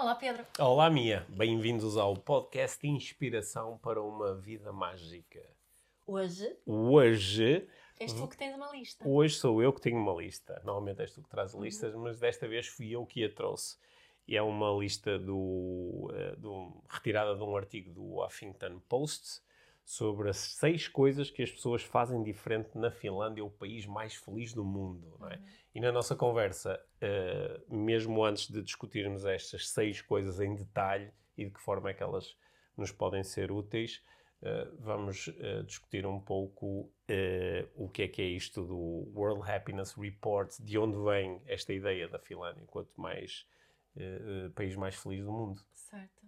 Olá, Pedro. Olá, Mia. Bem-vindos ao podcast Inspiração para uma Vida Mágica. Hoje Hoje, és tu que tens uma lista. hoje sou eu que tenho uma lista. Normalmente és tu que traz listas, mas desta vez fui eu que a trouxe. E é uma lista do, eh, do- retirada de um artigo do Huffington Post sobre as seis coisas que as pessoas fazem diferente na Finlândia, o país mais feliz do mundo. Não é? E na nossa conversa, eh, mesmo antes de discutirmos estas seis coisas em detalhe e de que forma é que elas nos podem ser úteis, eh, vamos eh, discutir um pouco o que é que é isto do World Happiness Report, de onde vem esta ideia da Finlândia enquanto mais país mais feliz do mundo. Certo.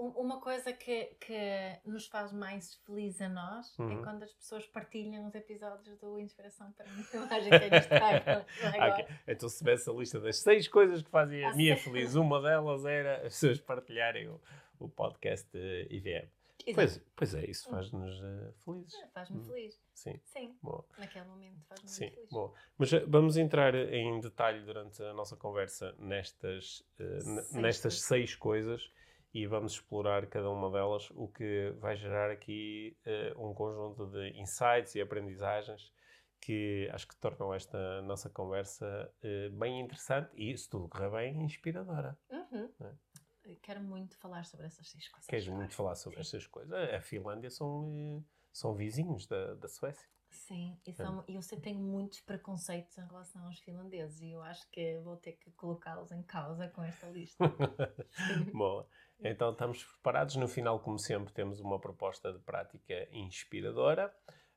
Um- Uma coisa que, que nos faz mais felizes a nós é Uhum. quando as pessoas partilham os episódios do Inspiração para Mágica no Instagram. Ah, ok. Então, se tivesse a lista das seis coisas que fazem a Ah, minha feliz, uma delas era as pessoas partilharem o, o podcast IVM. Pois, pois é, isso faz-nos eh, felizes. Faz-me Hum. feliz. Sim, Sim, bom. naquele momento faz-me Sim, feliz. bom. Mas eh, vamos entrar em detalhe durante a nossa conversa nestas, n- Seis nestas coisas. seis coisas e vamos explorar cada uma delas, o que vai gerar aqui eh, um conjunto de insights e aprendizagens que acho que tornam esta nossa conversa eh, bem interessante e, se tudo correr bem, inspiradora. Uhum. É. Quero muito falar sobre essas seis coisas. Queres agora. muito falar sobre estas coisas? A a Finlândia são, eh, são vizinhos da, da Suécia. Sim, e são, eu sei tenho muitos preconceitos em relação aos finlandeses e eu acho que vou ter que colocá-los em causa com esta lista. Boa. Então estamos preparados. No final, como sempre, temos uma proposta de prática inspiradora.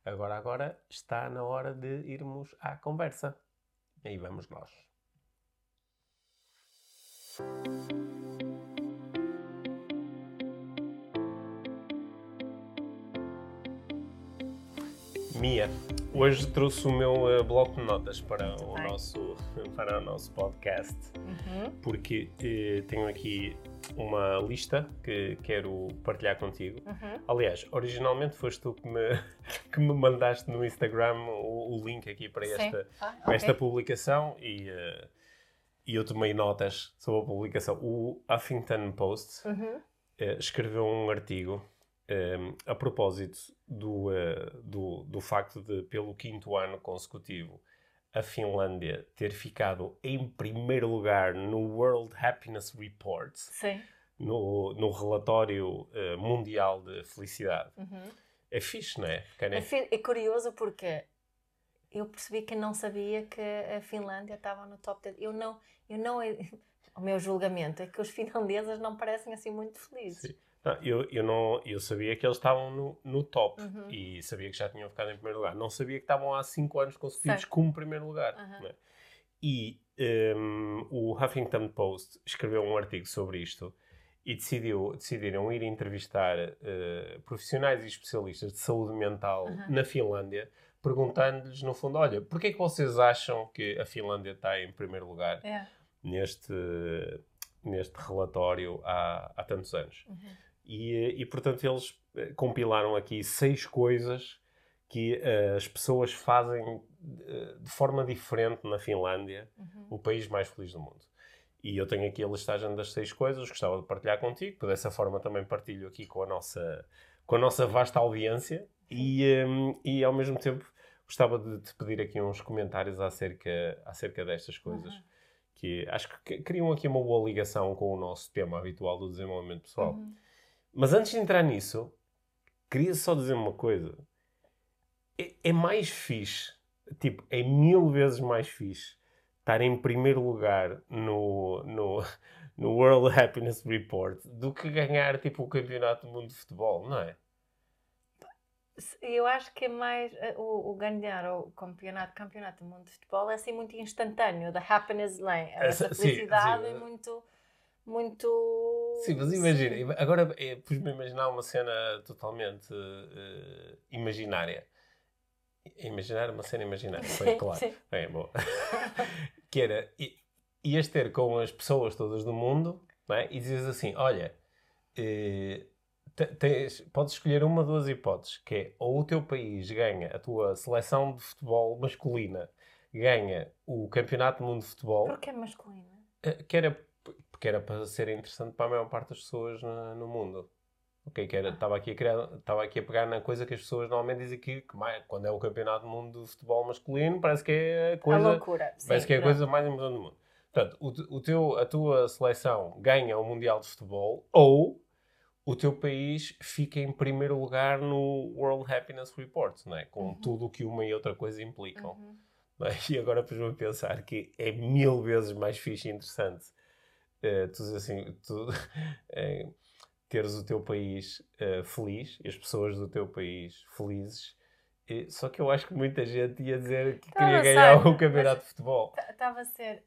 Agora, agora está na hora de irmos à conversa. Aí vamos nós. Mia, hoje trouxe o meu eh, bloco de notas para o, bem. nosso, para o nosso podcast Uhum. porque eh, tenho aqui uma lista que quero partilhar contigo. Uhum. Aliás, originalmente foste tu que me, que me mandaste no Instagram o, o link aqui para esta, Ah, para esta publicação e, eh, e eu tomei notas sobre a publicação. O Huffington Post Uhum. escreveu um artigo eh, a propósito do, eh, do, do facto de, pelo quinto ano consecutivo, a Finlândia ter ficado em primeiro lugar no World Happiness Report, Sim. no, no relatório eh, mundial de felicidade. Uhum. É fixe, não é? É, fi- é curioso porque eu percebi que não sabia que a Finlândia estava no top 10. Eu não, eu não, o meu julgamento é que os finlandeses não parecem assim muito felizes. Sim. Não, eu, eu, não, eu sabia que eles estavam no, no top Uhum. e sabia que já tinham ficado em primeiro lugar. Não sabia que estavam há 5 anos consecutivos Certo. como primeiro lugar. Uhum. é? E um, o Huffington Post escreveu um artigo sobre isto e decidiu, decidiram ir entrevistar uh, profissionais e especialistas de saúde mental Uhum. na Finlândia, perguntando-lhes, no fundo, olha, porquê é que vocês acham que a Finlândia está em primeiro lugar É. neste, neste relatório há, há tantos anos? Uhum. E, eh, e, portanto, eles eh, compilaram aqui seis coisas que eh, as pessoas fazem de forma diferente na Finlândia, Uhum. o país mais feliz do mundo. E eu tenho aqui a listagem das seis coisas, gostava de partilhar contigo, que dessa forma também partilho aqui com a nossa, com a nossa vasta audiência e, eh, e ao mesmo tempo gostava de te pedir aqui uns comentários acerca, acerca destas coisas. Uhum. Que acho que criam aqui uma boa ligação com o nosso tema habitual do desenvolvimento pessoal. Uhum. Mas antes de entrar nisso, queria só dizer uma coisa. É, é mais fixe, tipo, é mil vezes mais fixe estar em primeiro lugar no, no, no World Happiness Report do que ganhar, tipo, o Campeonato do Mundo de Futebol, não é? Eu acho que é mais eh, o, o ganhar o campeonato, campeonato do mundo de futebol é assim muito instantâneo, da happiness lane. Essa- Essa sim, felicidade sim. é muito, muito. Sim, mas imagina, agora é, pus-me a imaginar uma cena totalmente eh, imaginária. Imaginar uma cena imaginária, foi claro. sim. É, bom. que era, i- ias ter com as pessoas todas do mundo não é? e dizias assim: olha, eh, te- tens, podes escolher uma, duas hipóteses, que é ou o teu país ganha, a tua seleção de futebol masculina ganha o Campeonato do Mundo de Futebol, Porque é masculina. eh, que era porque era para ser interessante para a maior parte das pessoas no, no mundo. Ok, que era, estava aqui a criar, estava aqui a pegar na coisa que as pessoas normalmente dizem que, que mais, quando é o campeonato do mundo de futebol masculino, parece que é a coisa, a loucura. parece Sim, que é a pronto. coisa mais importante do mundo. Portanto, o, o teu, a tua seleção ganha o Mundial de Futebol ou o teu país fica em primeiro lugar no World Happiness Report, não é? com Uhum. tudo o que uma e outra coisa implicam. Uhum. é? E agora depois vou pensar que é mil vezes mais fixe e interessante eh, tu, dizer assim, tu, eh, teres o teu país eh, feliz e as pessoas do teu país felizes. E- só que eu acho que muita gente ia dizer que Estava queria ganhar ser, o campeonato de futebol. Estava a ser.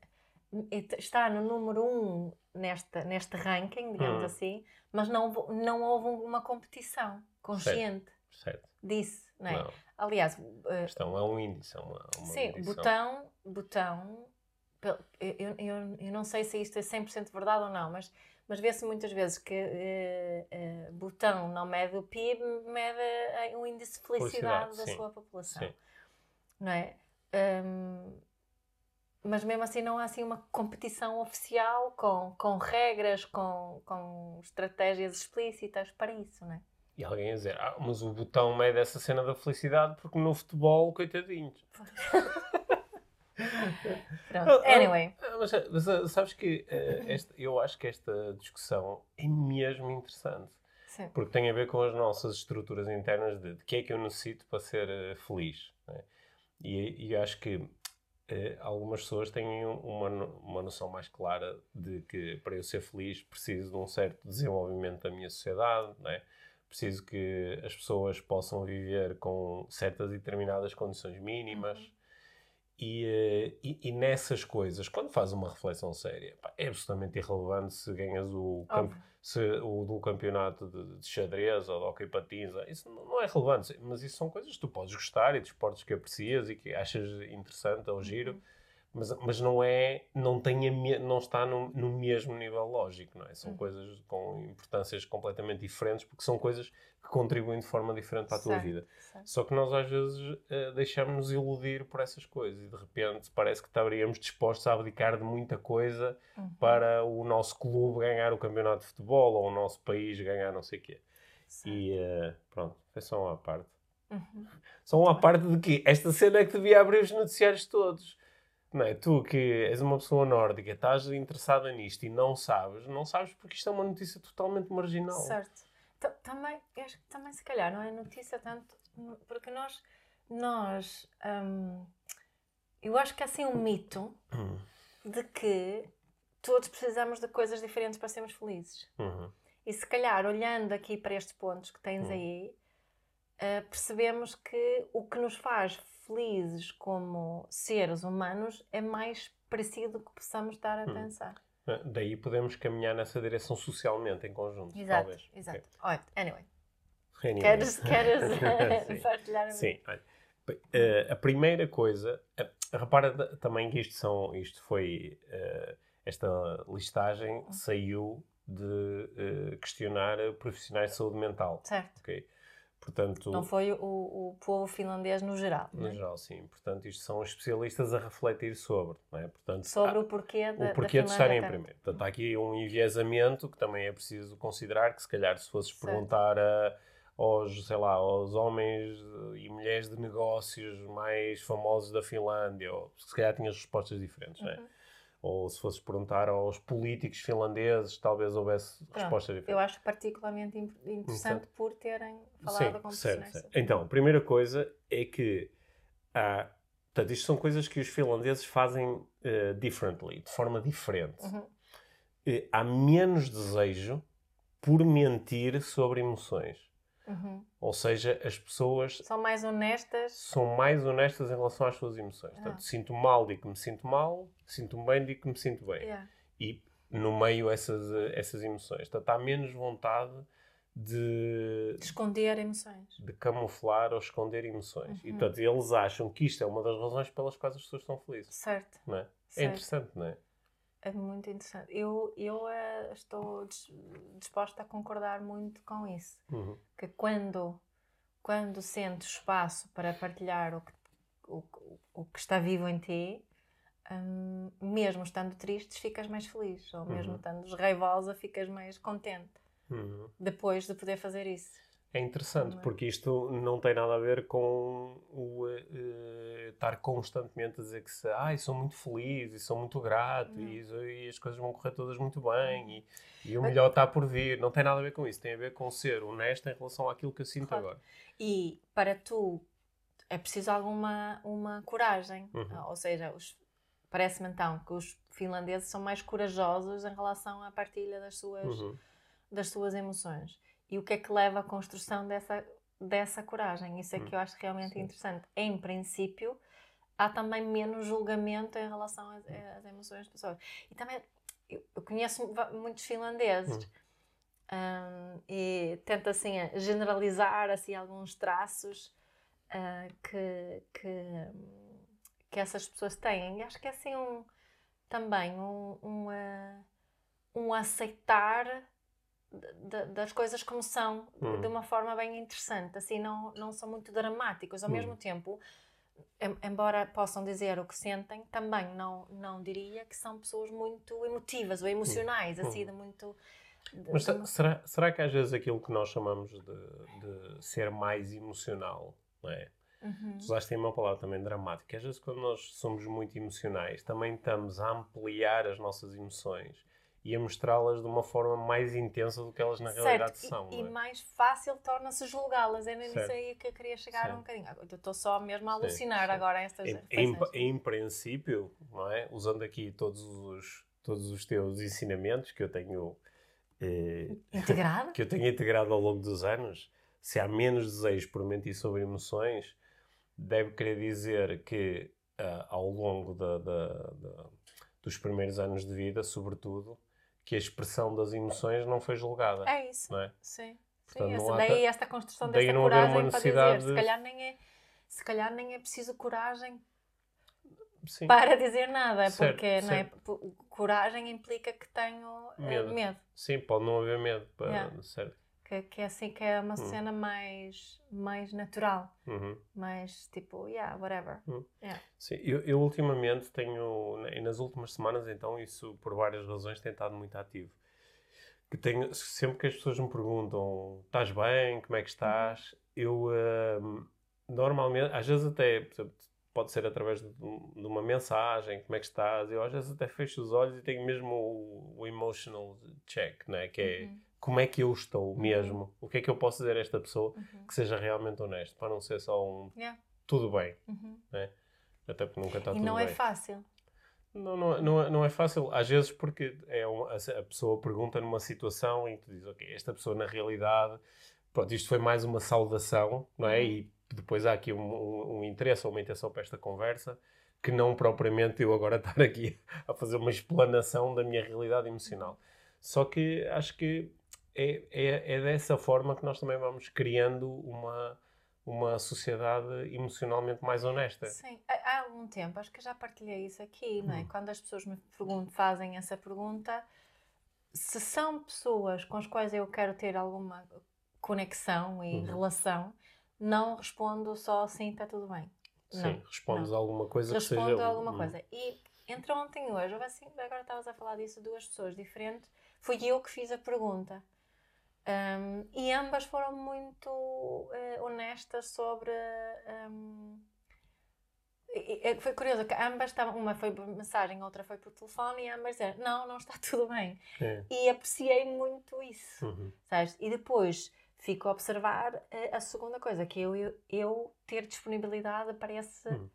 Está no número um nesta, neste ranking, digamos Hum. assim, mas não, houve- não houve uma competição consciente Certo? disso, não é? Não, Aliás, eh, a questão é um índice. É uma, uma sim, botão, botão, eu, eu, eu não sei se isto é 100% verdade ou não, mas, mas vê-se muitas vezes que eh, eh, botão não mede o PIB, mede eh, o índice de felicidade, Felicidade, da sim. sua população. Sim. não é? Hum, mas mesmo assim não há assim uma competição oficial com, com regras, com, com estratégias explícitas para isso, não é? E alguém ia dizer, ah, mas o botão mede essa cena da felicidade porque no futebol, coitadinhos. Pronto. Ah, ah, Anyway, Ah, Mas, mas, ah, sabes que eh, esta- eu acho que esta discussão é mesmo interessante. sim. Porque tem a ver com as nossas estruturas internas de, de que é que eu necessito para ser feliz. não é? E, e acho que eh, algumas pessoas têm um- uma, uma noção mais clara de que para eu ser feliz preciso de um certo desenvolvimento da minha sociedade, não é? preciso que as pessoas possam viver com certas e determinadas condições mínimas. Uhum. E, eh, e, e nessas coisas, quando fazes uma reflexão séria, pá, é absolutamente irrelevante se ganhas o, camp- se, o do campeonato de, de xadrez ou de hockey patins. Isso não não é relevante, mas isso são coisas que tu podes gostar e de esportes que aprecias e que achas interessante ou giro, Uhum. Mas, mas não é, não, tem a não está no, no mesmo nível lógico, não é? São Uhum. coisas com importâncias completamente diferentes porque são coisas que contribuem de forma diferente para a tua Certo, vida. certo. Só que nós às vezes eh, deixamos-nos iludir por essas coisas e de repente parece que estaríamos dispostos a abdicar de muita coisa Uhum. para o nosso clube ganhar o campeonato de futebol ou o nosso país ganhar não sei o quê. Certo. E eh, pronto, foi só uma parte. Uhum. Só uma parte de que esta cena é que devia abrir os noticiários todos. Não é? Tu que és uma pessoa nórdica, estás interessada nisto e não sabes, não sabes porque isto é uma notícia totalmente marginal. Certo. Ta- Também, acho que também se calhar não é notícia tanto, porque nós, nós, hum, eu acho que há assim um mito Hum, de que todos precisamos de coisas diferentes para sermos felizes. uhum. E se calhar, olhando aqui para estes pontos que tens Hum. aí, eh, percebemos que o que nos faz felizes como seres humanos é mais parecido do que possamos estar a Hum. pensar. Eh, Daí podemos caminhar nessa direção socialmente em conjunto. Exato, talvez. exato. Olha, anyway. Anyway. queres, queres Sim. partilhar? Sim, olha, eh, a primeira coisa, eh, repara também que isto são, isto foi, eh, esta listagem Hum. saiu de eh, questionar profissionais de saúde mental, Certo. ok? Portanto, Não foi o, o povo finlandês no geral, no é? geral, sim. Portanto, isto são especialistas a refletir sobre, é? Portanto, sobre há- o porquê da, o porquê de estarem em primeiro. Portanto, há aqui um enviesamento que também é preciso considerar, que se calhar se fosses Certo. perguntar a- aos, sei lá, aos homens e mulheres de negócios mais famosos da Finlândia, ou se calhar tinhas respostas diferentes, não é? Ou se fosses perguntar aos políticos finlandeses, talvez houvesse Pronto, respostas diferentes. Eu acho particularmente in- interessante por terem falado com Sim, certo, profissionais. certo. sobre- Então, a primeira coisa é que há. Portanto, isto são coisas que os finlandeses fazem eh, differently, de forma diferente. Uhum. Eh, há menos desejo por mentir sobre emoções. Uhum. Ou seja, as pessoas São mais honestas. são mais honestas em relação às suas emoções. Portanto, Ah. sinto mal, digo que me sinto mal, sinto-me bem, digo que me sinto bem. Yeah. E no meio essas, essas emoções. Portanto, há menos vontade de, De esconder emoções. de camuflar ou esconder emoções. E, Uhum. portanto, eles acham que isto é uma das razões pelas quais as pessoas estão felizes. Certo. Não é? É certo. interessante, não é? É muito interessante. Eu, eu eh, estou dis- disposta a concordar muito com isso. Uhum. Que quando, quando sentes espaço para partilhar o que, o, o que está vivo em ti, hum, mesmo estando tristes, ficas mais feliz, ou mesmo Uhum. estando raivosa, ficas mais contente Uhum. depois de poder fazer isso. É interessante, é? porque isto não tem nada a ver com o eh, estar constantemente a dizer que se, ai, sou muito feliz e sou muito grato e, e as coisas vão correr todas muito bem e, e o Mas- melhor está por vir. Não tem nada a ver com isso, tem a ver com ser honesto em relação àquilo que eu sinto Claro. agora. E para tu é preciso alguma uma coragem. Uhum. Ou seja, parece-me então que os finlandeses são mais corajosos em relação à partilha das suas, Uhum. das suas emoções. E o que é que leva à construção dessa, dessa coragem? Isso é que eu acho realmente Sim. interessante. Em princípio, há também menos julgamento em relação às, às emoções das pessoas. E também, eu, conheço muitos finlandeses hum, e tento assim generalizar assim, alguns traços ah, que, que, que essas pessoas têm. E acho que é assim um, também um, um, ah, um aceitar das coisas como são de- Hum. de uma forma bem interessante, assim não, não são muito dramáticos, ao Hum. mesmo tempo em- embora possam dizer o que sentem, também não, não diria que são pessoas muito emotivas ou emocionais, assim, de muito... de- Mas de será, será que às vezes aquilo que nós chamamos de, de ser mais emocional, não é? Uhum. Tu usaste aí uma palavra também dramática. Às vezes, quando nós somos muito emocionais, também estamos a ampliar as nossas emoções e a mostrá-las de uma forma mais intensa do que elas na realidade Certo, são. e, e é? mais fácil torna-se julgá-las. É nisso Certo. aí que eu queria chegar Certo. um bocadinho. Eu estou só mesmo a alucinar sim. agora estas Em, em, em princípio, não é? usando aqui todos os, todos os teus ensinamentos que eu tenho eh, Integrado? que eu tenho integrado ao longo dos anos, se há menos desejo por mentir sobre emoções, deve querer dizer que ah, ao longo da- da- da- dos primeiros anos de vida, sobretudo, que a expressão das emoções não foi julgada. É isso. Não é? Sim. Portanto, Sim, não essa, há daí ta- esta construção daí uma coragem para dizer, necessidade se de- calhar nem é se calhar nem é preciso coragem Sim. para dizer nada, Certo, porque não é? certo. P- coragem implica que tenho eh, Medo. medo. Sim, pode não haver medo. Para, Yeah. certo. Que, que é assim que é uma Hum. cena mais, mais natural, Uhum. mais tipo, yeah, whatever. Hum. Yeah. Sim, eu, eu ultimamente tenho, e nas últimas semanas, então, isso por várias razões tem estado muito ativo. Que tenho, sempre que as pessoas me perguntam, estás bem, como é que estás? Eu, hum, normalmente, às vezes até, pode ser através de, de uma mensagem, como é que estás? Eu às vezes até fecho os olhos e tenho mesmo o, o emotional check, né? que é Uhum, como é que eu estou mesmo? O que é que eu posso dizer a esta pessoa uhum. que seja realmente honesto, para não ser só um Yeah, tudo bem, uhum. até porque nunca está E tudo não bem. é fácil. Não, não, não, é, não é fácil, às vezes porque é uma- a pessoa pergunta numa situação que tu dizes, ok, esta pessoa na realidade, pronto, isto foi mais uma saudação, não é? Uhum. E depois há aqui um, um, um interesse ou uma intenção para esta conversa, que não propriamente eu agora estar aqui a fazer uma explanação da minha realidade emocional. Só que acho que é, é, é dessa forma que nós também vamos criando uma, uma sociedade emocionalmente mais honesta. Sim, há, algum tempo, acho que já partilhei isso aqui, não é? Hum. Quando as pessoas me perguntam, fazem essa pergunta, se são pessoas com as quais eu quero ter alguma conexão e Uhum. relação, não respondo só assim, está tudo bem. Sim, Não, respondes não. alguma coisa Respondo que seja... alguma hum, coisa. E entre ontem e hoje, assim, agora estavas a falar disso, duas pessoas diferentes, fui eu que fiz a pergunta. Um, e ambas foram muito eh, honestas sobre. um, e- e- foi curioso que ambas estavam, uma foi por mensagem, outra foi por telefone, e ambas disseram: Não, não está tudo bem. é. E apreciei muito isso. Uhum. Sabes? E depois fico a observar eh, a segunda coisa, que eu, eu, eu ter disponibilidade parece Hum.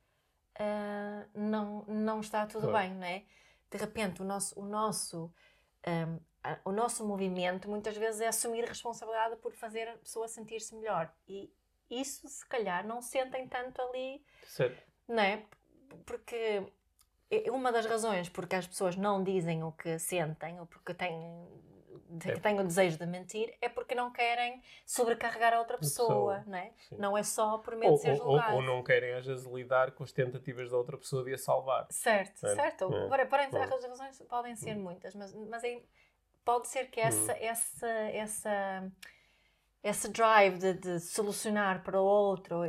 ah, não, não está tudo Claro. bem, não é? De repente, o nosso, o, nosso, a- o nosso movimento muitas vezes é assumir responsabilidade por fazer a pessoa sentir-se melhor. E isso, se calhar, não sentem tanto ali Certo. não é? Porque é uma das razões porque as pessoas não dizem o que sentem ou porque têm, É. têm o desejo de mentir é porque não querem sobrecarregar a outra pessoa, pessoa, não é? Sim. Não é só por medo Ou, de ser ou- ou- julgado. ou não querem às vezes lidar com as tentativas da outra pessoa de a salvar. Certo, É, certo. é, Porém, é. as razões podem ser muitas, mas, mas é- pode ser que essa, essa, essa, esse drive de, de solucionar para o outro,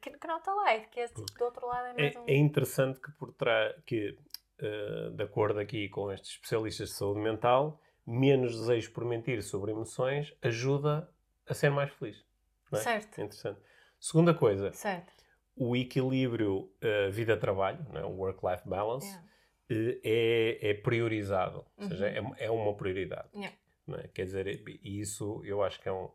que, que não está lá, é que é, tipo, do outro lado é É, mais um... é interessante que por trás que uh, de acordo aqui com estes especialistas de saúde mental, menos desejo por mentir sobre emoções ajuda a ser mais feliz. É? Certo. É interessante. Segunda coisa, certo. o equilíbrio uh, vida-trabalho, é? o work-life balance, yeah. Uh, é, é, priorizado. Ou seja, uhum. é, é, uma prioridade. Yeah. É? Quer dizer, e isso eu acho que é um.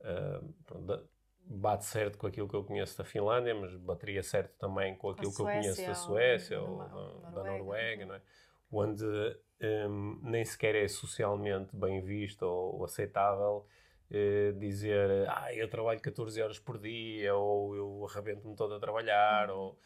Uh, bate certo com aquilo que eu conheço da Finlândia, mas bateria certo também com aquilo com que eu conheço da Suécia ou, ou da, da, Noruega, não é? onde um, nem sequer é socialmente bem visto ou, ou aceitável uh, dizer ah, eu trabalho 14 horas por dia ou eu arrebento-me todo a trabalhar uhum. ou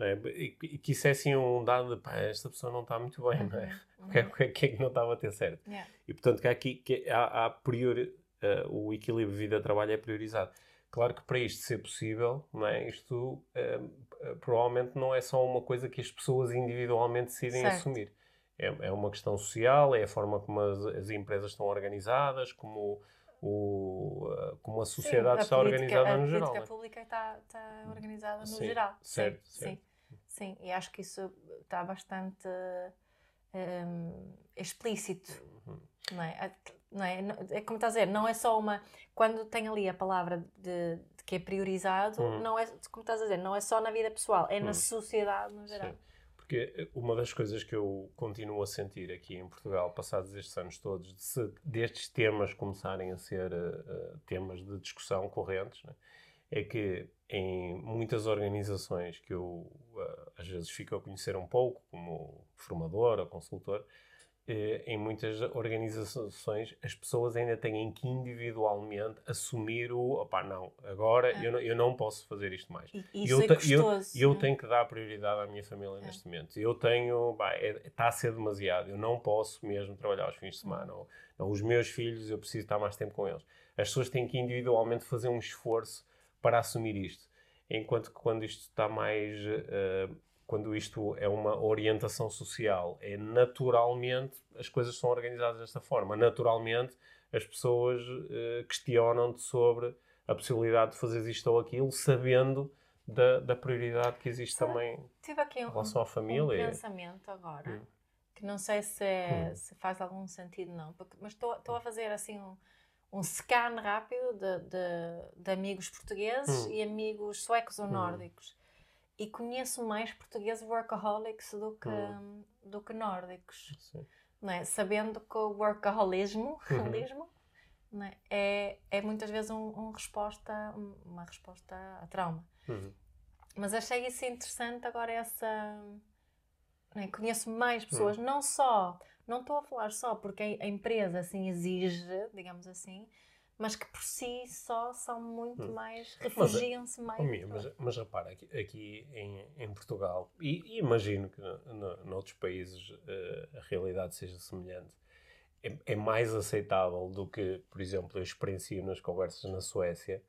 é? e, que isso é assim um dado de pá, esta pessoa não está muito bem, não é? Uhum. O que, é, que, é, que é que não estava a ter certo? Yeah. E portanto que aqui que há, há priori, uh, o equilíbrio vida-trabalho é priorizado. Claro que para isto ser possível, não é? isto uh, provavelmente não é só uma coisa que as pessoas individualmente decidem certo. assumir. É, é, uma questão social, é a forma como as, as empresas estão organizadas, como, o, uh, como a sociedade sim, a está política, organizada no geral. A política pública está, está organizada no sim, geral. Certo, sim, certo. Sim, sim, e acho que isso está bastante um, explícito. Uhum. Não é? não é? É como estás a dizer, não é só uma. Quando tem ali a palavra de, de que é priorizado, hum. não é, como estás a dizer, não é só na vida pessoal, é hum. na sociedade no geral. Sim. Porque eh, uma das coisas que eu continuo a sentir aqui em Portugal, passados estes anos todos, de destes temas começarem a ser uh, temas de discussão correntes, né, é que em muitas organizações que eu uh, às vezes fico a conhecer um pouco, como formador ou consultor, em muitas organizações as pessoas ainda têm que individualmente assumir o opá, não, agora é. eu, não, eu não posso fazer isto mais. E, isso eu, é custoso, eu, eu tenho que dar prioridade à minha família é. neste momento. Eu tenho, está é, a ser demasiado, eu não posso mesmo trabalhar aos fins de semana. Ou, ou, os meus filhos, eu preciso estar mais tempo com eles. As pessoas têm que individualmente fazer um esforço para assumir isto. Enquanto que quando isto está mais uh, quando isto é uma orientação social, é naturalmente as coisas são organizadas desta forma. Naturalmente as pessoas uh, questionam-te sobre a possibilidade de fazer isto ou aquilo, sabendo da, da prioridade que existe Sabe, também tive aqui um, em relação à família. Um pensamento agora, hum. que não sei se, é, hum. se faz algum sentido não, porque, mas estou a fazer assim um, um scan rápido de, de, de amigos portugueses hum. e amigos suecos ou hum. nórdicos e conheço mais portugueses workaholics do que, hum. do que nórdicos. Sim. Não é? Sabendo que o workaholismo uhum. não é? é, é muitas vezes um, um resposta, uma resposta a trauma. Uhum. Mas achei isso interessante agora essa... É? Conheço mais pessoas, uhum. não só... Não estou a falar só porque a empresa assim exige, digamos assim, mas que por si só são muito hum. mais, refugiam-se mais. Oh, mas, mas repara, aqui, aqui em, em, Portugal, e, e, imagino que no, noutros países uh, a realidade seja semelhante, é, é, mais aceitável do que, por exemplo, eu experiencio nas conversas na Suécia,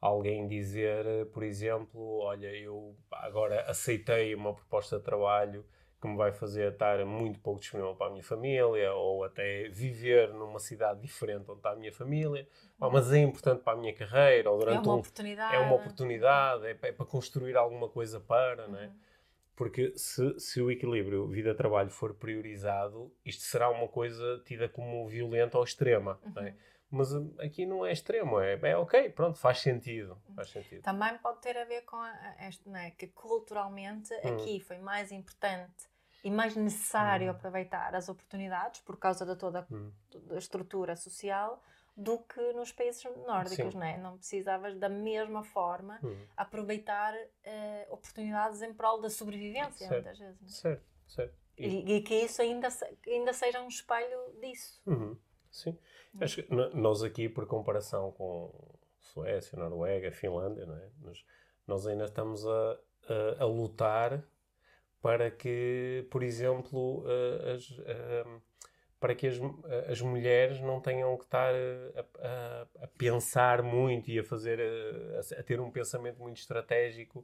alguém dizer, por exemplo, olha, eu agora aceitei uma proposta de trabalho que me vai fazer estar muito pouco disponível para a minha família ou até viver numa cidade diferente onde está a minha família, ah, mas é importante para a minha carreira ou durante é uma um, oportunidade, é uma oportunidade, é, é para construir alguma coisa para, uhum. não é? Porque se, se o equilíbrio vida-trabalho for priorizado, isto será uma coisa tida como violenta ou extrema, uhum. é? Uhum. Mas hum, aqui não é extremo, é, é ok, pronto, faz sentido, faz sentido. Também pode ter a ver com este, não é? que culturalmente hum. aqui foi mais importante e mais necessário hum. aproveitar as oportunidades por causa de toda hum. a estrutura social do que nos países nórdicos, não é? Não precisavas da mesma forma hum. aproveitar uh, oportunidades em prol da sobrevivência, certo. muitas vezes. É? Certo, certo. E, e, e, que isso ainda, ainda seja um espelho disso. Uhum. Sim. Acho que nós aqui, por comparação com Suécia, Noruega, Finlândia, não é? nós, nós ainda estamos a, a, a, lutar para que, por exemplo, as, para que as, as mulheres não tenham que estar a, a, a pensar muito e a fazer a, ter um pensamento muito estratégico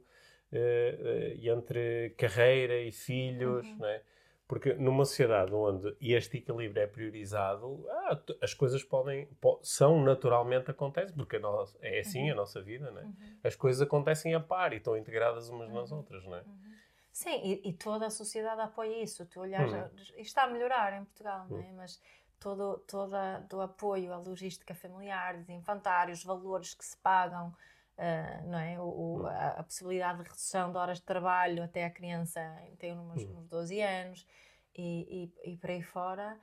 uh, uh, entre carreira e filhos, uhum. não é? Porque numa sociedade onde este equilíbrio é priorizado, ah, as coisas podem, po são naturalmente acontecem, porque nós, é assim uhum. a nossa vida, né? Uhum. As coisas acontecem a par e estão integradas umas uhum. nas outras, não é? Uhum. Sim, e, e, toda a sociedade apoia isso. Tu olhas, hum. isto está a melhorar em Portugal, hum. não é? Mas todo, todo o apoio à logística familiar, desinfantários, valores que se pagam, uh, não é? O, o, a, a, possibilidade de redução de horas de trabalho até a criança ter uns, uns 12 anos e, e, e por aí fora.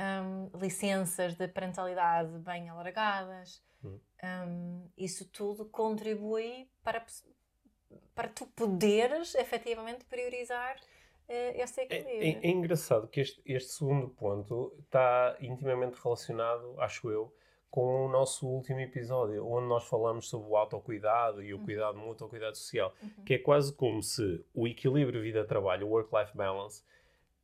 Um, licenças de parentalidade bem alargadas, um, isso tudo contribui para, para tu poderes efetivamente priorizar uh, esse equilíbrio. É, é, é, engraçado que este, este segundo ponto está intimamente relacionado, acho eu, com o nosso último episódio, onde nós falamos sobre o autocuidado e o uhum. cuidado mútuo, o cuidado social, uhum. que é quase como se o equilíbrio vida-trabalho, o work-life balance,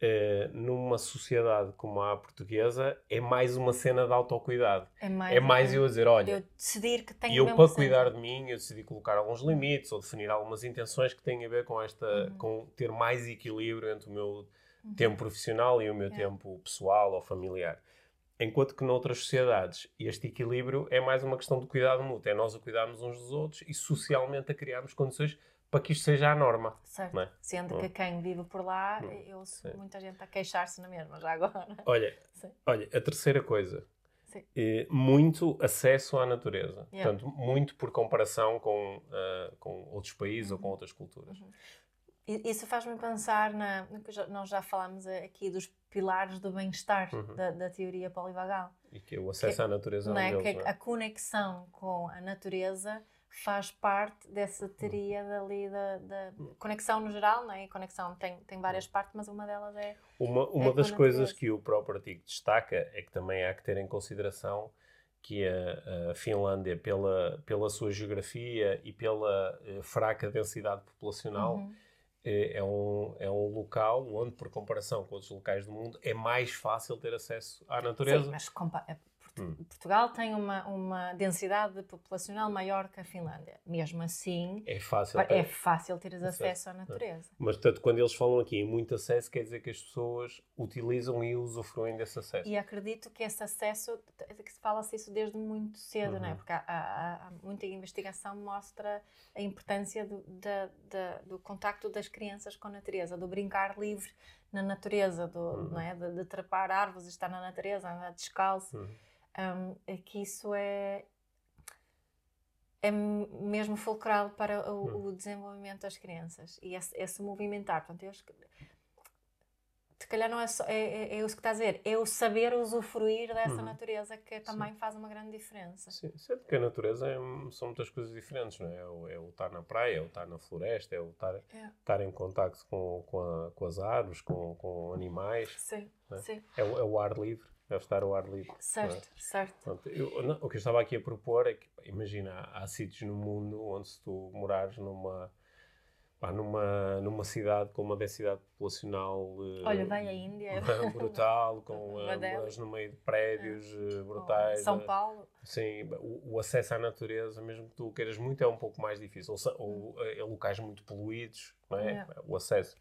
Uh, numa sociedade como a portuguesa é mais uma cena de autocuidado. É mais, é mais eu dizer, olha, eu decidir que tenho eu para cuidar de mim, eu decidi colocar alguns limites ou definir algumas intenções que têm a ver com esta, uhum. com ter mais equilíbrio entre o meu uhum. tempo profissional e o meu é. tempo pessoal ou familiar. Enquanto que noutras sociedades este equilíbrio é mais uma questão de cuidado mútuo, é nós a cuidarmos uns dos outros e socialmente a criarmos condições para que isto seja a norma. Certo. É? Sendo que quem vive por lá, eu ouço muita gente a queixar-se na mesma, já agora. Olha, olha a terceira coisa. É, muito acesso à natureza. Yeah. Portanto, muito por comparação com, uh, com outros países uhum. ou com uhum. outras culturas. Uhum. Isso faz-me pensar na. Nós já falámos aqui dos pilares do bem-estar uhum. da, da, teoria polivagal. E que é o acesso que, à natureza não é? Deles, que é? a conexão com a natureza faz parte dessa tríade ali da, da, conexão no geral, não é? E conexão tem, tem várias partes, mas uma delas é. Uma, uma é das coisas que o próprio artigo destaca é que também há que ter em consideração que a, a Finlândia, pela, pela sua geografia e pela uh, fraca densidade populacional, uhum. É, é, um, é um local onde, por comparação com outros locais do mundo, é mais fácil ter acesso à natureza. Sim, mas Hum. Portugal tem uma, uma densidade populacional maior que a Finlândia. Mesmo assim, é fácil, é fácil teres acesso, acesso à natureza. Mas, portanto, quando eles falam aqui em muito acesso, quer dizer que as pessoas utilizam e usufruem desse acesso. E acredito que esse acesso, que se fala-se isso desde muito cedo, uhum. não é? Porque há, há, há, muita investigação mostra a importância do, da, da, do contacto das crianças com a natureza, do brincar livre na natureza, do, uhum. não é? de, de trepar árvores, estar na natureza, andar descalço. Uhum um, é que isso é, é mesmo fulcral para o, hum. o desenvolvimento das crianças e esse, esse movimentar. Portanto, eu, se calhar não é só, é, é, é, isso que está a dizer, é o saber usufruir dessa uhum. natureza que também Sim. faz uma grande diferença. Sim, sempre porque a natureza é, são muitas coisas diferentes, não é? É o, é o, estar na praia, é o estar na floresta, é o estar, é. estar em contato com, com, a, com as árvores, com, com animais. Sim, é? Sim. O, é o ar livre deve estar ao ar livre. Certo, é? certo. Pronto, eu, não, o que eu estava aqui a propor é que, imagina, há, há sítios no mundo onde se tu morares numa, pá, numa, numa cidade com uma densidade populacional uh, Olha, vem a Índia. brutal, com uh, no meio de prédios uh, brutais. São Paulo. Sim, o, o, acesso à natureza, mesmo que tu queiras muito, é um pouco mais difícil. Ou, ou é locais muito poluídos, não é? O acesso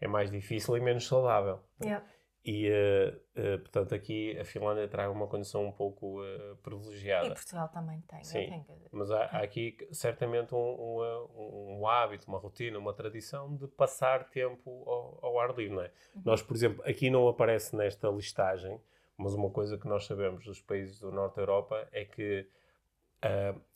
é mais difícil e menos saudável. Yeah. E, uh, uh, portanto, aqui a Finlândia traz uma condição um pouco uh, privilegiada. E Portugal também tem. Sim, tenho... mas há, há, aqui certamente um, um, um, hábito, uma rotina, uma tradição de passar tempo ao, ao ar livre, não é? Uhum. Nós, por exemplo, aqui não aparece nesta listagem, mas uma coisa que nós sabemos dos países do Norte da Europa é que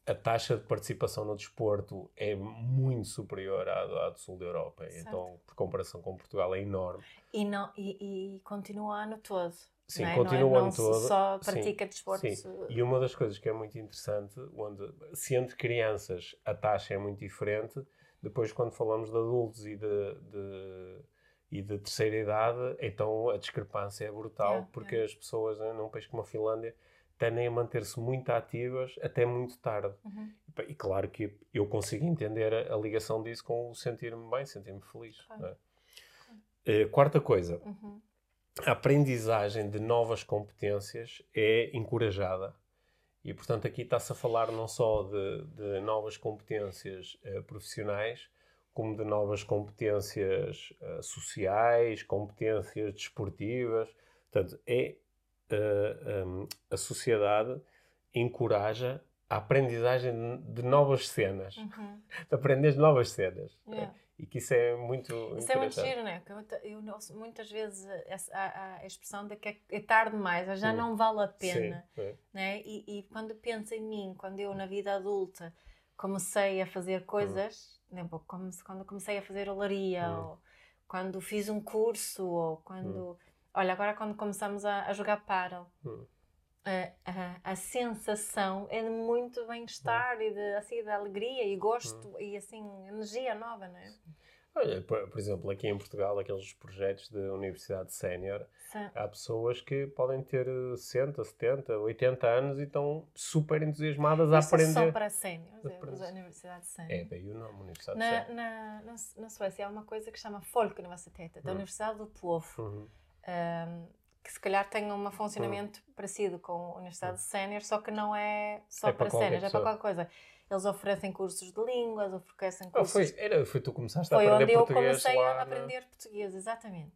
a taxa de participação no desporto é muito superior à, à do sul da Europa. Certo. Então, por comparação com Portugal, é enorme. E, não, e, e continua o ano todo. Sim, é? continua o ano todo. só pratica sim, desporto. Sim. E uma das coisas que é muito interessante, onde, se entre crianças a taxa é muito diferente, depois quando falamos de adultos e de, de e de terceira idade, então a discrepância é brutal, porque as pessoas, né, num país como a Finlândia, tendem a manter-se muito ativas até muito tarde. Uhum. E, e, claro que eu consigo entender a, a ligação disso com o sentir-me bem, sentir-me feliz. Claro. É? Uh, quarta coisa. Uhum. A aprendizagem de novas competências é encorajada. E, portanto, aqui está-se a falar não só de, de novas competências uh, profissionais, como de novas competências uh, sociais, competências desportivas. Portanto, é uh, um, a sociedade encoraja a aprendizagem de novas cenas, uhum. de aprender novas cenas. Yeah. e que isso é muito Isso é muito giro, né? Eu, eu muitas vezes a, a, expressão de que é, é tarde demais, já hum. não vale a pena. Sim, é. né? E, e, quando penso em mim, quando eu na vida adulta comecei a fazer hum. coisas, hum. né? como, quando comecei a fazer olaria, hum. ou quando fiz um curso, ou quando. Hum. Olha, agora quando começamos a, a jogar paddle. Hum a, a, a, sensação é de muito bem-estar e de, assim, de alegria e gosto hum. e assim, energia nova, não é? Olha, por, por, exemplo, aqui em Portugal, aqueles projetos de universidade sénior, há pessoas que podem ter 60, 70, 80 anos e estão super entusiasmadas a aprender. É só para séniores, é, universidade sénior. É, daí o nome, universidade na, sénior. Na, na, na Suécia há uma coisa que chama Folkuniversitetet, da hum. Universidade do Povo. Uhum. Um, que se calhar tenham um funcionamento hum. parecido com a Universidade hum. Sénior, só que não é só é para, para sénior, é para qualquer coisa. Eles oferecem cursos de línguas, oferecem cursos... Oh, foi, era, foi tu começaste foi a aprender português Foi onde eu comecei a aprender português, exatamente.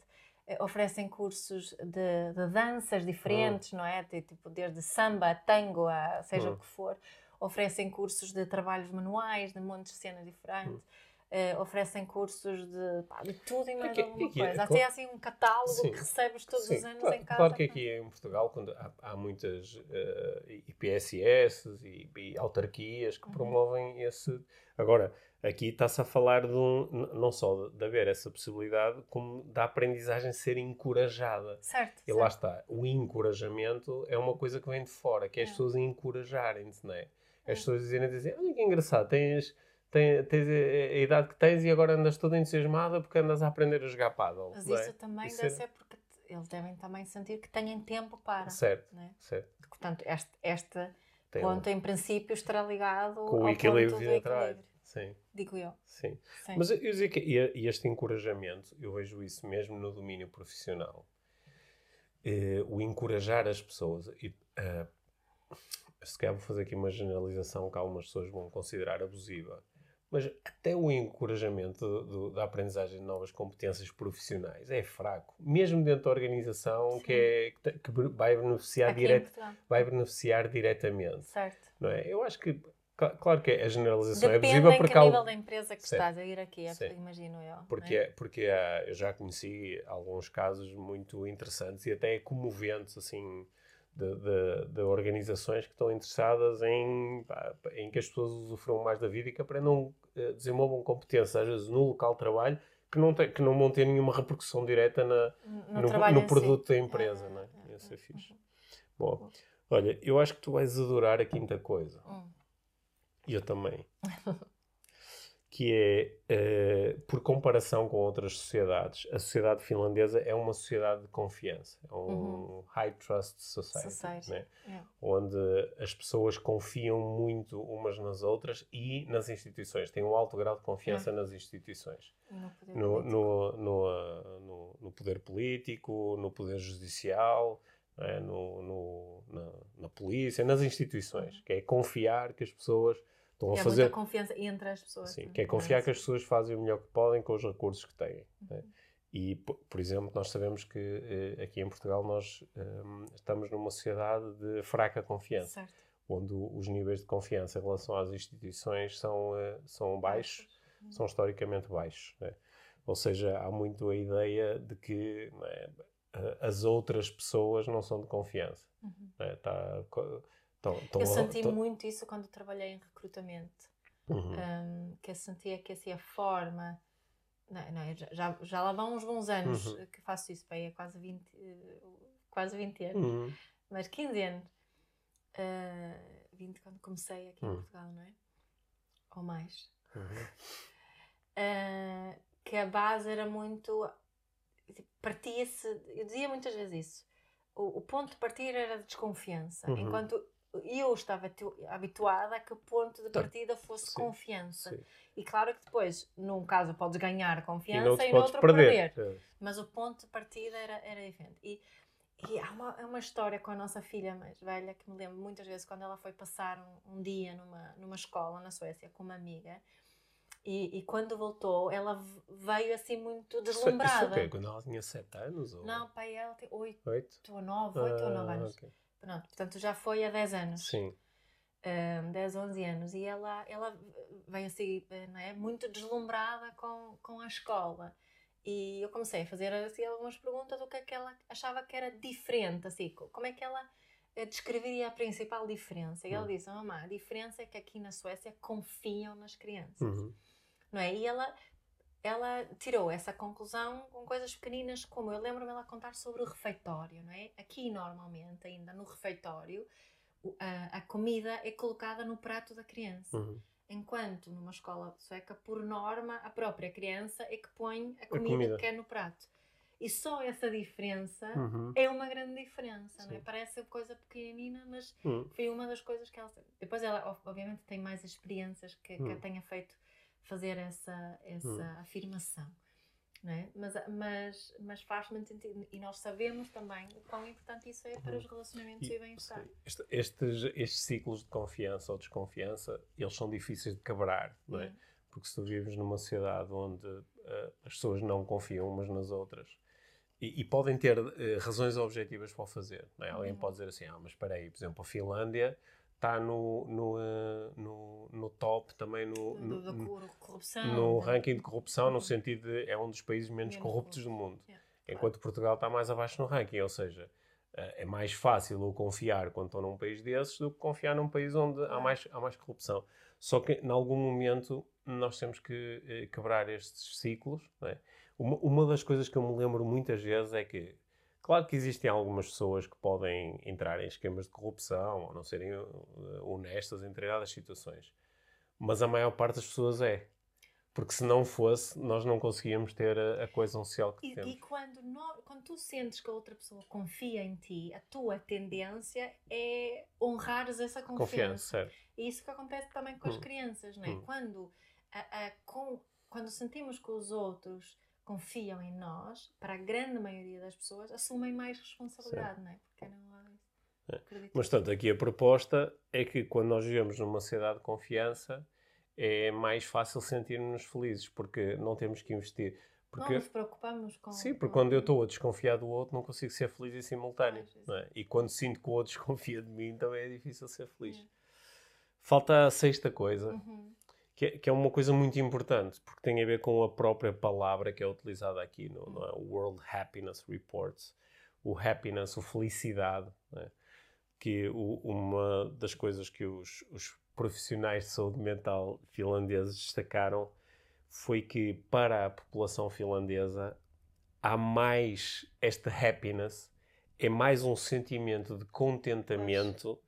Eh, oferecem cursos de, de danças diferentes, hum. não é? Tipo, desde samba, tango, a seja hum. o que for. Oferecem cursos de trabalhos manuais, de montes de cenas diferentes. Hum Uh, oferecem cursos de, pá, de tudo e mais aqui, alguma aqui, coisa. Até assim um catálogo sim, que recebes todos sim, os anos claro, em casa. Claro que aqui em Portugal, quando há, há muitas uh, eh, IPSS e, e, autarquias que uhum. promovem esse. Agora, aqui está-se a falar de um, não só de haver essa possibilidade, como da aprendizagem ser encorajada. Certo. E certo. lá está. O encorajamento é uma coisa que vem de fora, que é as é. pessoas encorajarem-se, não é? As é. pessoas dizerem, dizem, olha que engraçado, tens tens, tens a, idade que tens e agora andas toda entusiasmada porque andas a aprender a jogar paddle. Mas isso é? também isso deve é... ser porque eles devem também sentir que têm tempo para. Certo, é? certo. Portanto, este, este ponto, em princípio, estará ligado com o equilíbrio de trabalho. Sim. Digo eu. Sim. Sim. Mas eu dizer que este encorajamento, eu vejo isso mesmo no domínio profissional. Uh, o encorajar as pessoas. E, uh, se calhar vou fazer aqui uma generalização que algumas pessoas vão considerar abusiva. Mas até o encorajamento do, do, da aprendizagem de novas competências profissionais é fraco. Mesmo dentro da organização que, é, que, vai, beneficiar diret, vai beneficiar diretamente. Certo. Não é? Eu acho que, claro que a generalização Depende é possível porque... Depende nível da empresa que certo. estás a ir aqui, é, imagino eu. Porque, é? porque uh, eu já conheci alguns casos muito interessantes e até comoventes, assim de, de, de, organizações que estão interessadas em, pá, em que as pessoas usufruam mais da vida e que aprendam, uh, desenvolvam competências, às vezes no local de trabalho, que não, tem, que não vão ter nenhuma repercussão direta na, no, no, no produto si. da empresa. Ah, não é? Ah, Isso é fixe. Uhum. Bom, olha, eu acho que tu vais adorar a quinta coisa. Hum. E eu também. que é, uh, por comparação com outras sociedades, a sociedade finlandesa é uma sociedade de confiança, é um uhum. high trust society, society. Né? Yeah. onde as pessoas confiam muito umas nas outras e nas instituições, têm um alto grau de confiança yeah. nas instituições. No, no, no, uh, no, no, poder político, no poder judicial, né? no, na, na polícia, nas instituições, uhum. que é confiar que as pessoas Estão a é fazer... muita confiança entre as pessoas. Sim, que é confiar que as pessoas fazem o melhor que podem com os recursos que têm. Né? Uhum. Né? E, por exemplo, nós sabemos que eh, aqui em Portugal nós um, estamos numa sociedade de fraca confiança. Certo. Onde os níveis de confiança em relação às instituições são, uh, são baixos, uhum. são historicamente baixos. Né? Ou seja, há muito a ideia de que né, as outras pessoas não são de confiança. Uhum. Né? Tá, Tô, tô, eu senti tô... muito isso quando trabalhei em recrutamento. Uhum. Um, que eu sentia que assim a forma. Não, não, já, já lá vão uns bons anos uhum. que faço isso, bem, é quase 20, quase 20 anos, uhum. mas 15 anos. Uh, 20 quando comecei aqui em uhum. Portugal, não é? Ou mais. Uh, que a base era muito. Tipo, partia-se. Eu dizia muitas vezes isso. O, o ponto de partida era de desconfiança. Uhum. Enquanto eu estava habituada a que o ponto de partida fosse sim, confiança. Sim. E claro que depois, num caso, podes ganhar confiança e, no outro perder. perder. É. Mas o ponto de partida era, era diferente. E, e há uma, uma história com a nossa filha mais velha que me lembro muitas vezes quando ela foi passar um, um dia numa, numa escola na Suécia com uma amiga. E, e, quando voltou, ela veio assim muito deslumbrada. Isso, isso Quando ela tinha 7 anos? Ou... Não, pai, ela tem 8 ou 9, 8 ah, ou 9 anos. Okay. Pronto, portanto já foi há 10 anos. Sim. um, 10, 11 anos, e ela, ela veio assim, não é? Muito deslumbrada com, com a escola. E eu comecei a fazer assim, algumas perguntas do que é que ela achava que era diferente, assim, como é que ela eh, descreveria a principal diferença. E ela uhum. disse, mamãe, a diferença é que aqui na Suécia confiam nas crianças. Uhum. Não é? E ela, ela tirou essa conclusão com coisas pequeninas, como eu lembro-me ela contar sobre o refeitório, não é? Aqui, normalmente, ainda no refeitório, a, a comida é colocada no prato da criança. Uhum. Enquanto numa escola sueca, por norma, a própria criança é que põe a comida, a comida. que quer no prato. E só essa diferença uhum. é uma grande diferença, não é? Parece coisa pequenina, mas uhum. foi uma das coisas que ela. Depois ela, obviamente, tem mais experiências que, que a uhum. tenha feito fazer essa, essa uhum. afirmação. Não é? mas, mas, mas faz muito sentido. E nós sabemos também o quão importante isso é para os relacionamentos e, e bem-estar. Este, estes, estes ciclos de confiança ou desconfiança, eles são difíceis de quebrar, não é? Porque se tu vives numa sociedade onde uh, as pessoas não confiam umas nas outras, e, e, podem ter uh, razões objetivas para o fazer. É? Alguém uhum. pode dizer assim, ah, mas espera aí, por exemplo, a Finlândia está no, no, uh, no, no, top também no, no, no, ranking de corrupção, no sentido de é um dos países menos, corruptos do mundo. Enquanto. Portugal está mais abaixo no ranking, ou seja, uh, é mais fácil eu confiar quando estou num país desses do que confiar num país onde há, mais, há mais corrupção. Só que, em algum momento, nós temos que quebrar estes ciclos, é? Uma, uma das coisas que eu me lembro muitas vezes é que, claro que existem algumas pessoas que podem entrar em esquemas de corrupção ou não serem uh, honestas em determinadas situações, mas a maior parte das pessoas é. Porque se não fosse, nós não conseguíamos ter a, a coesão social que e, temos. E quando, quando tu sentes que a outra pessoa confia em ti, a tua tendência é honrares essa confiança. Confiança, certo. E isso que acontece também com hum. as crianças, não é? Hum. Quando, a, a, com, quando sentimos que os outros confiam em nós, para a grande maioria das pessoas, assumem mais responsabilidade, Sim. não é? Porque não há... É. Mas, portanto, aqui a proposta é que quando nós vivemos numa sociedade de confiança, é mais fácil sentir-nos felizes, porque não temos que investir. Porque, não nos preocupamos com... Sim, porque quando eu estou a desconfiar do outro, não consigo ser feliz em simultâneo. é? E quando sinto que o outro desconfia de mim, também é difícil ser feliz. É. Falta a sexta coisa, uhum que é, que é, uma coisa muito importante, porque tem a ver com a própria palavra que é utilizada aqui no, no World Happiness Reports. O happiness, o felicidade, né? que o, uma das coisas que os, os profissionais de saúde mental finlandeses destacaram foi que para a população finlandesa há mais esta happiness, é mais um sentimento de contentamento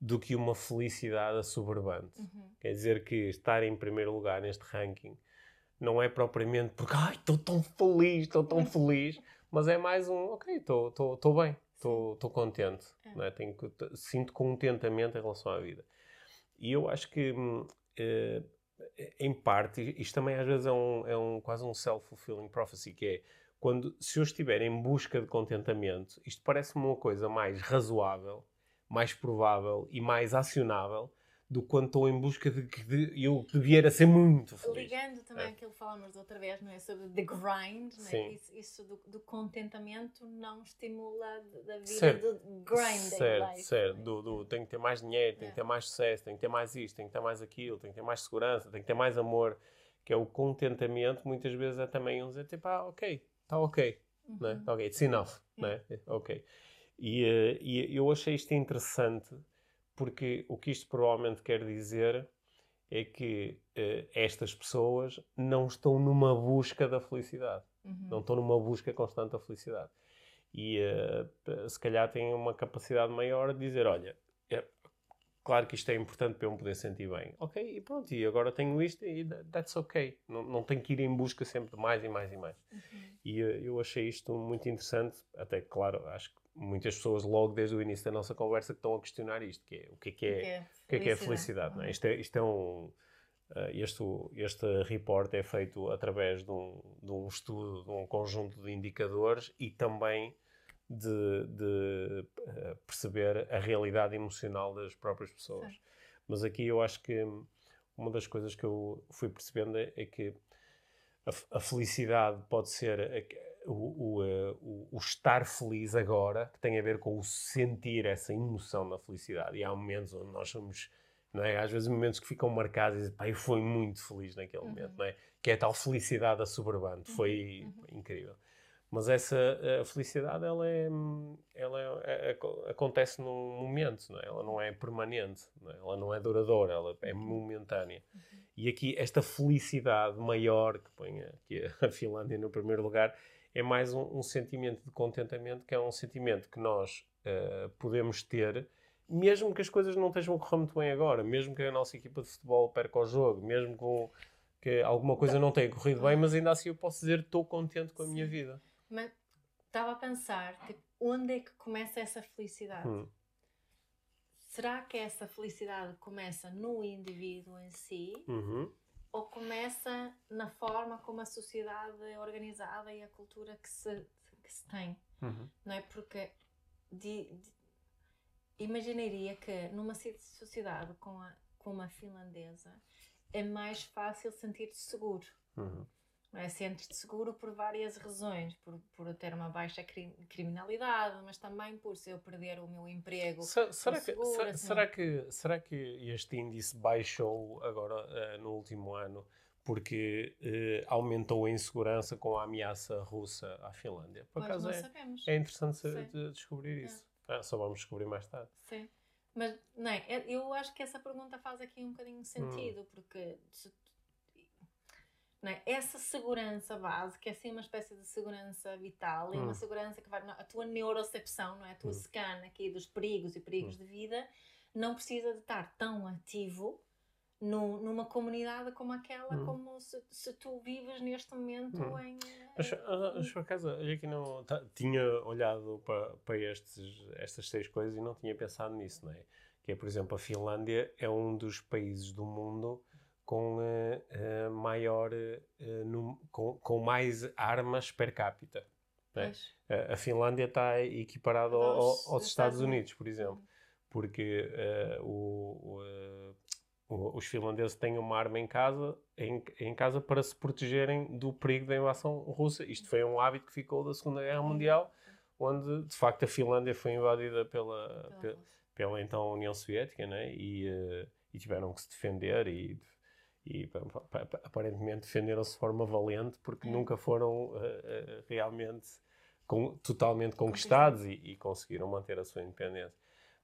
do que uma felicidade assoberbante. Uhum. Quer dizer que estar em primeiro lugar neste ranking não é propriamente porque ai, estou tão feliz, estou tão feliz, mas é mais um, ok, estou bem, estou contente, é. Né? Tenho, sinto contentamento em relação à vida. E eu acho que, hum, eh, em parte, isto também às vezes é, um, é um, quase um self-fulfilling prophecy, que é quando, se eu estiver em busca de contentamento, isto parece-me uma coisa mais razoável mais provável e mais acionável do quando estou em busca de que de, eu vier a ser muito feliz. Ligando também é. aquilo que falámos outra vez, não é? Sobre the grind, não é? Isso, isso do, do, contentamento não estimula da vida certo. do grinding certo, life. Certo, é? do, do tenho que ter mais dinheiro, tenho é. que ter mais sucesso, tenho que ter mais isto, tenho que ter mais aquilo, tenho que ter mais segurança, tenho que ter mais amor, que é o contentamento, muitas vezes é também um dizer tipo, ah, ok, está ok, uhum. não é? Tá ok, it's enough, não é? Ok. E, uh, e eu achei isto interessante porque o que isto provavelmente quer dizer é que uh, estas pessoas não estão numa busca da felicidade. Uhum. Não estão numa busca constante da felicidade. E uh, se calhar têm uma capacidade maior de dizer: olha, é, claro que isto é importante para eu me poder sentir bem. Ok, e pronto, e agora tenho isto e that's ok. Não, não tenho que ir em busca sempre de mais e mais e mais. Uhum. E eu achei isto muito interessante, até claro, acho que muitas pessoas logo desde o início da nossa conversa que estão a questionar isto, que é o que é que é, o que é, que é felicidade. Não é? Isto, é, isto é um... Uh, este, este report é feito através de um, de um estudo, de um conjunto de indicadores e também de, de uh, perceber a realidade emocional das próprias pessoas. Sim. Mas aqui eu acho que uma das coisas que eu fui percebendo é, é que a, a, felicidade pode ser o, o, eh, o, o, estar feliz agora, que tem a ver com o sentir essa emoção da felicidade. E há momentos onde nós somos não é? Às vezes momentos que ficam marcados e dizem, pá, eu fui muito feliz naquele Uhum. momento, não é? Que é a tal felicidade assoberbante, foi uhum. incrível. Mas essa a felicidade, ela, é, ela é- é- aco- acontece num momento, não é? Ela não é permanente, não é? ela não é duradoura, ela é momentânea. E aqui, esta felicidade maior, que põe aqui a Finlândia no primeiro lugar, é mais um, um sentimento de contentamento, que é um sentimento que nós eh, podemos ter, mesmo que as coisas não estejam a correr muito bem agora, mesmo que a nossa equipa de futebol perca o jogo, mesmo com, que alguma coisa não tenha corrido bem, mas ainda assim eu posso dizer estou contente com a minha Sim. vida. Mas estava a pensar que onde é que começa essa felicidade? Hum. Será que essa felicidade começa no indivíduo em si Uhum. Ou começa na forma como a sociedade é organizada e a cultura que se, que se tem? Uhum. Não é? Porque de- de- imaginaria que numa ci- sociedade com a, como a finlandesa é mais fácil sentir-te seguro. Uhum. É? Sentes-te seguro por várias razões, por, por ter uma baixa cri- criminalidade, mas também por se eu perder o meu emprego. Se- será, que, segura, se- assim. será, que, será que este índice baixou agora eh, no último ano porque eh, aumentou a insegurança com a ameaça russa à Finlândia? Por Pois acaso é, sabemos. é interessante de descobrir isso. Ah, só vamos descobrir mais tarde. Sim. Mas não é, é- eu acho que essa pergunta faz aqui um bocadinho de Hum. sentido, porque se é? essa segurança básica é assim uma espécie de segurança vital e Hum. uma segurança que vai. A tua neurocepção, não é? a tua Hum. scan aqui dos perigos e perigos de vida, não precisa de estar tão ativo nu- numa comunidade como aquela, Hum. como se, se tu vives neste momento Hum. em. Mas, ah, mas por acaso, olha que não. tá- tinha olhado para, para estes, estas seis coisas e não tinha pensado nisso, não é? Que é, por exemplo, a Finlândia é um dos países do mundo com eh, maior. eh, num- com, com mais armas per capita. é? Pois. A- Finlândia está equiparada ao- Aos- ao- aos Estados Estados Unidos, por exemplo. Porque o- o, os finlandeses têm uma arma em casa, em, em casa para se protegerem do perigo da invasão russa. Isto foi um hábito que ficou da Segunda Guerra Mundial, onde de facto a Finlândia foi invadida pela, Pela pela então União Soviética, né? e, eh, e tiveram que se defender e, e pa- pa- pa- aparentemente defenderam-se de forma valente porque Hum. nunca foram eh, realmente com- totalmente conquistados e, e conseguiram manter a sua independência.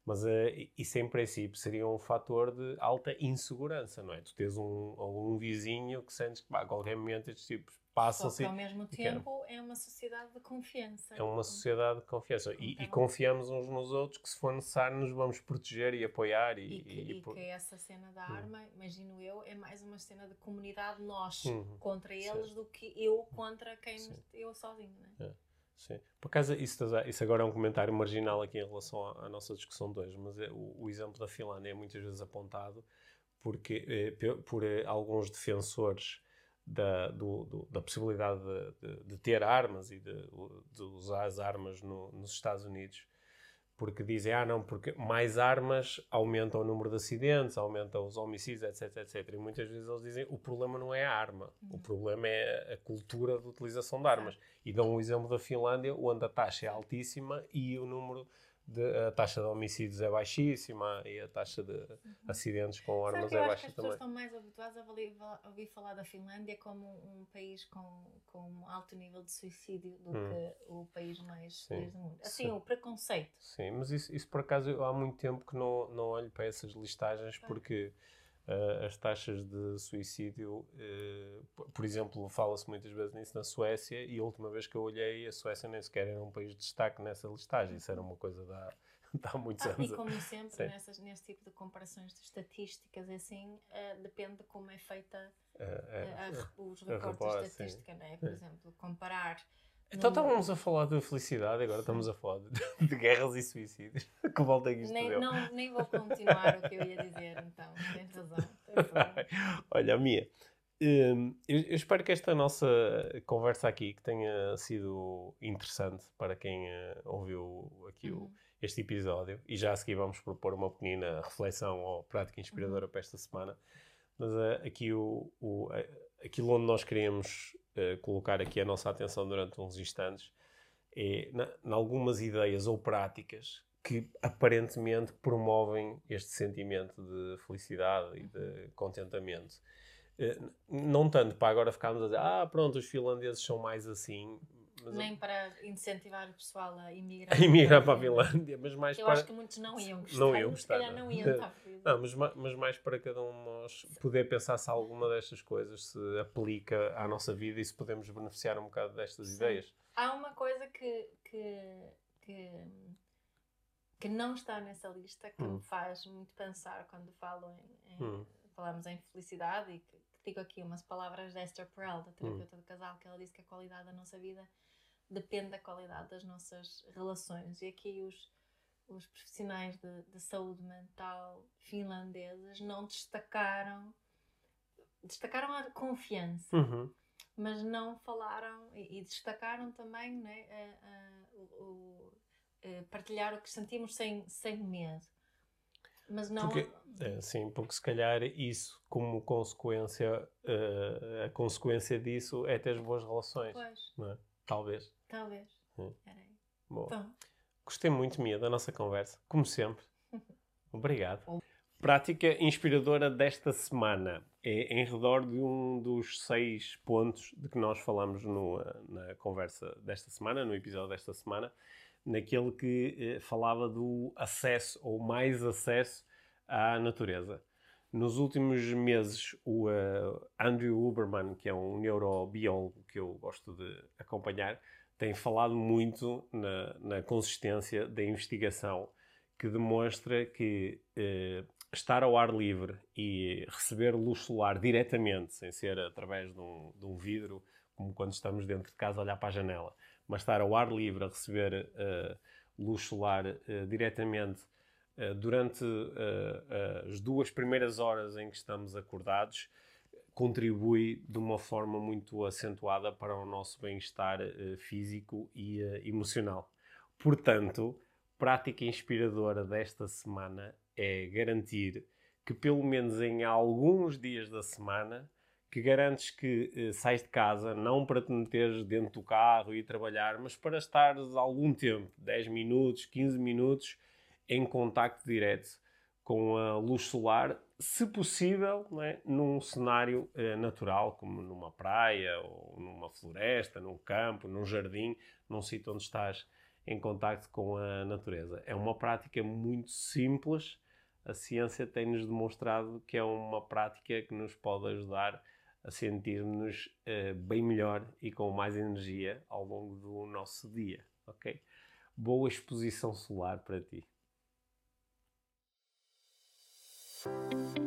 Mas eh, isso em princípio seria um fator de alta insegurança, não é? Tu tens um, um vizinho que sentes que pá, a qualquer momento estes tipos passam-se ao mesmo tempo é uma sociedade de confiança. é uma sociedade de confiança. E, e Então- confiamos uns nos outros que, se for necessário, nos vamos proteger e apoiar. E, E que, e- e por- que essa cena da Hum. arma, imagino eu, é mais uma cena de comunidade nós Uhum. contra Sim. eles do que eu contra quem Sim. eu sozinho, né? Sim. Por acaso, isso, isso agora é um comentário marginal aqui em relação à, à nossa discussão de hoje, mas é, o, o exemplo da Finlândia é muitas vezes apontado porque, pe- por eh, alguns defensores da, do- do- da possibilidade de, de- de ter armas e de, de usar as armas no- nos Estados Unidos, porque dizem, ah não, porque mais armas aumentam o número de acidentes, aumentam os homicídios, etc, etc. E muitas vezes eles dizem, o problema não é a arma, o problema é a cultura de utilização de armas. E dão o exemplo da Finlândia, onde a taxa é altíssima e o número de a taxa de homicídios é baixíssima e a taxa de acidentes com armas é acho que baixa as também. pessoas estão mais habituadas a ouvir falar da Finlândia como um país com, com um alto nível de suicídio do Hum. que o país mais feliz do mundo. Assim, sim. o preconceito. Sim, mas isso, isso por acaso eu há muito tempo que não, não olho para essas listagens Ah. porque ah, as taxas de suicídio, eh, por- exemplo, fala-se muitas vezes nisso na Suécia e a última vez que eu olhei a Suécia nem sequer era um país de destaque nessa listagem, isso era uma coisa de há, muitos Ah, anos. e como sempre, nessas, nesse tipo de comparações de estatísticas, assim, eh, depende de como é feita é. a os recortes de sim. estatística, não é? Por exemplo, comparar. Então num- estávamos a falar de felicidade, agora estamos a falar de, de guerras e suicídios. que volta que isto Nem, deu. não, nem vou continuar o que eu ia dizer, então. Tens razão. Olha, a minha. hum, eu, eu espero que esta nossa conversa aqui que tenha sido interessante para quem eh, ouviu aqui o- Uhum. este episódio e já a seguir vamos propor uma pequena reflexão ou prática Uhum. inspiradora para esta semana. Mas eh, aqui o, o, eh, aquilo onde nós queríamos eh, colocar aqui a nossa atenção durante uns instantes é em algumas ideias ou práticas que aparentemente promovem este sentimento de felicidade e de contentamento. Eh, não tanto para agora ficarmos a dizer, ah, pronto, os finlandeses são mais assim. Nem eu... para incentivar o pessoal a emigrar. A emigrar para a Finlândia, mas mais eu para... acho que muitos não iam gostar. Não iam gostar. Se calhar não iam estar Não, mas, mas mais para cada um de nós poder pensar se alguma destas coisas se aplica à nossa vida e se podemos beneficiar um bocado destas Sim. ideias. Há uma coisa que, que, que, que não está nessa lista que hum. me faz muito pensar quando falo em, em hum. falamos em felicidade e que digo aqui umas palavras de Esther Perel, da terapeuta hum. do casal, que ela disse que a qualidade da nossa vida depende da qualidade das nossas relações. E aqui os, os profissionais de, de saúde mental finlandeses não destacaram destacaram a confiança, uhum. mas não falaram e, e destacaram também né, a, a, o, a partilhar o que sentimos sem, sem medo. Mas não. Porque, é, sim, porque se calhar isso, como consequência, uh, a consequência disso é ter boas relações. Pois. Não é? Talvez. Talvez. Bom. Bom. Gostei muito, Mia, da nossa conversa, como sempre. Obrigado. Prática inspiradora desta semana é em redor de um dos seis pontos de que nós falamos no, na conversa desta semana, no episódio desta semana, naquele que eh, falava do acesso ou mais acesso à natureza. Nos últimos meses, o uh, Andrew Huberman, que é um neurobiólogo que eu gosto de acompanhar, tem falado muito na, na consistência da investigação que demonstra que uh, estar ao ar livre e receber luz solar diretamente, sem ser através de um, de um vidro, como quando estamos dentro de casa a olhar para a janela, mas estar ao ar livre a receber uh, luz solar uh, diretamente durante as duas primeiras horas em que estamos acordados contribui de uma forma muito acentuada para o nosso bem-estar físico e emocional. Portanto, prática inspiradora desta semana é garantir que pelo menos em alguns dias da semana que garantes que eh, sais de casa não para te meteres dentro do carro e trabalhar, mas para estares algum tempo, 10 minutos, 15 minutos, em contacto direto com a luz solar, se possível, é? num cenário eh, natural, como numa praia, ou numa floresta, num campo, num jardim, num sítio onde estás em contacto com a natureza. É uma prática muito simples. A ciência tem-nos demonstrado que é uma prática que nos pode ajudar a sentirmos uh, bem melhor e com mais energia ao longo do nosso dia, ok? Boa exposição solar para ti. Thank you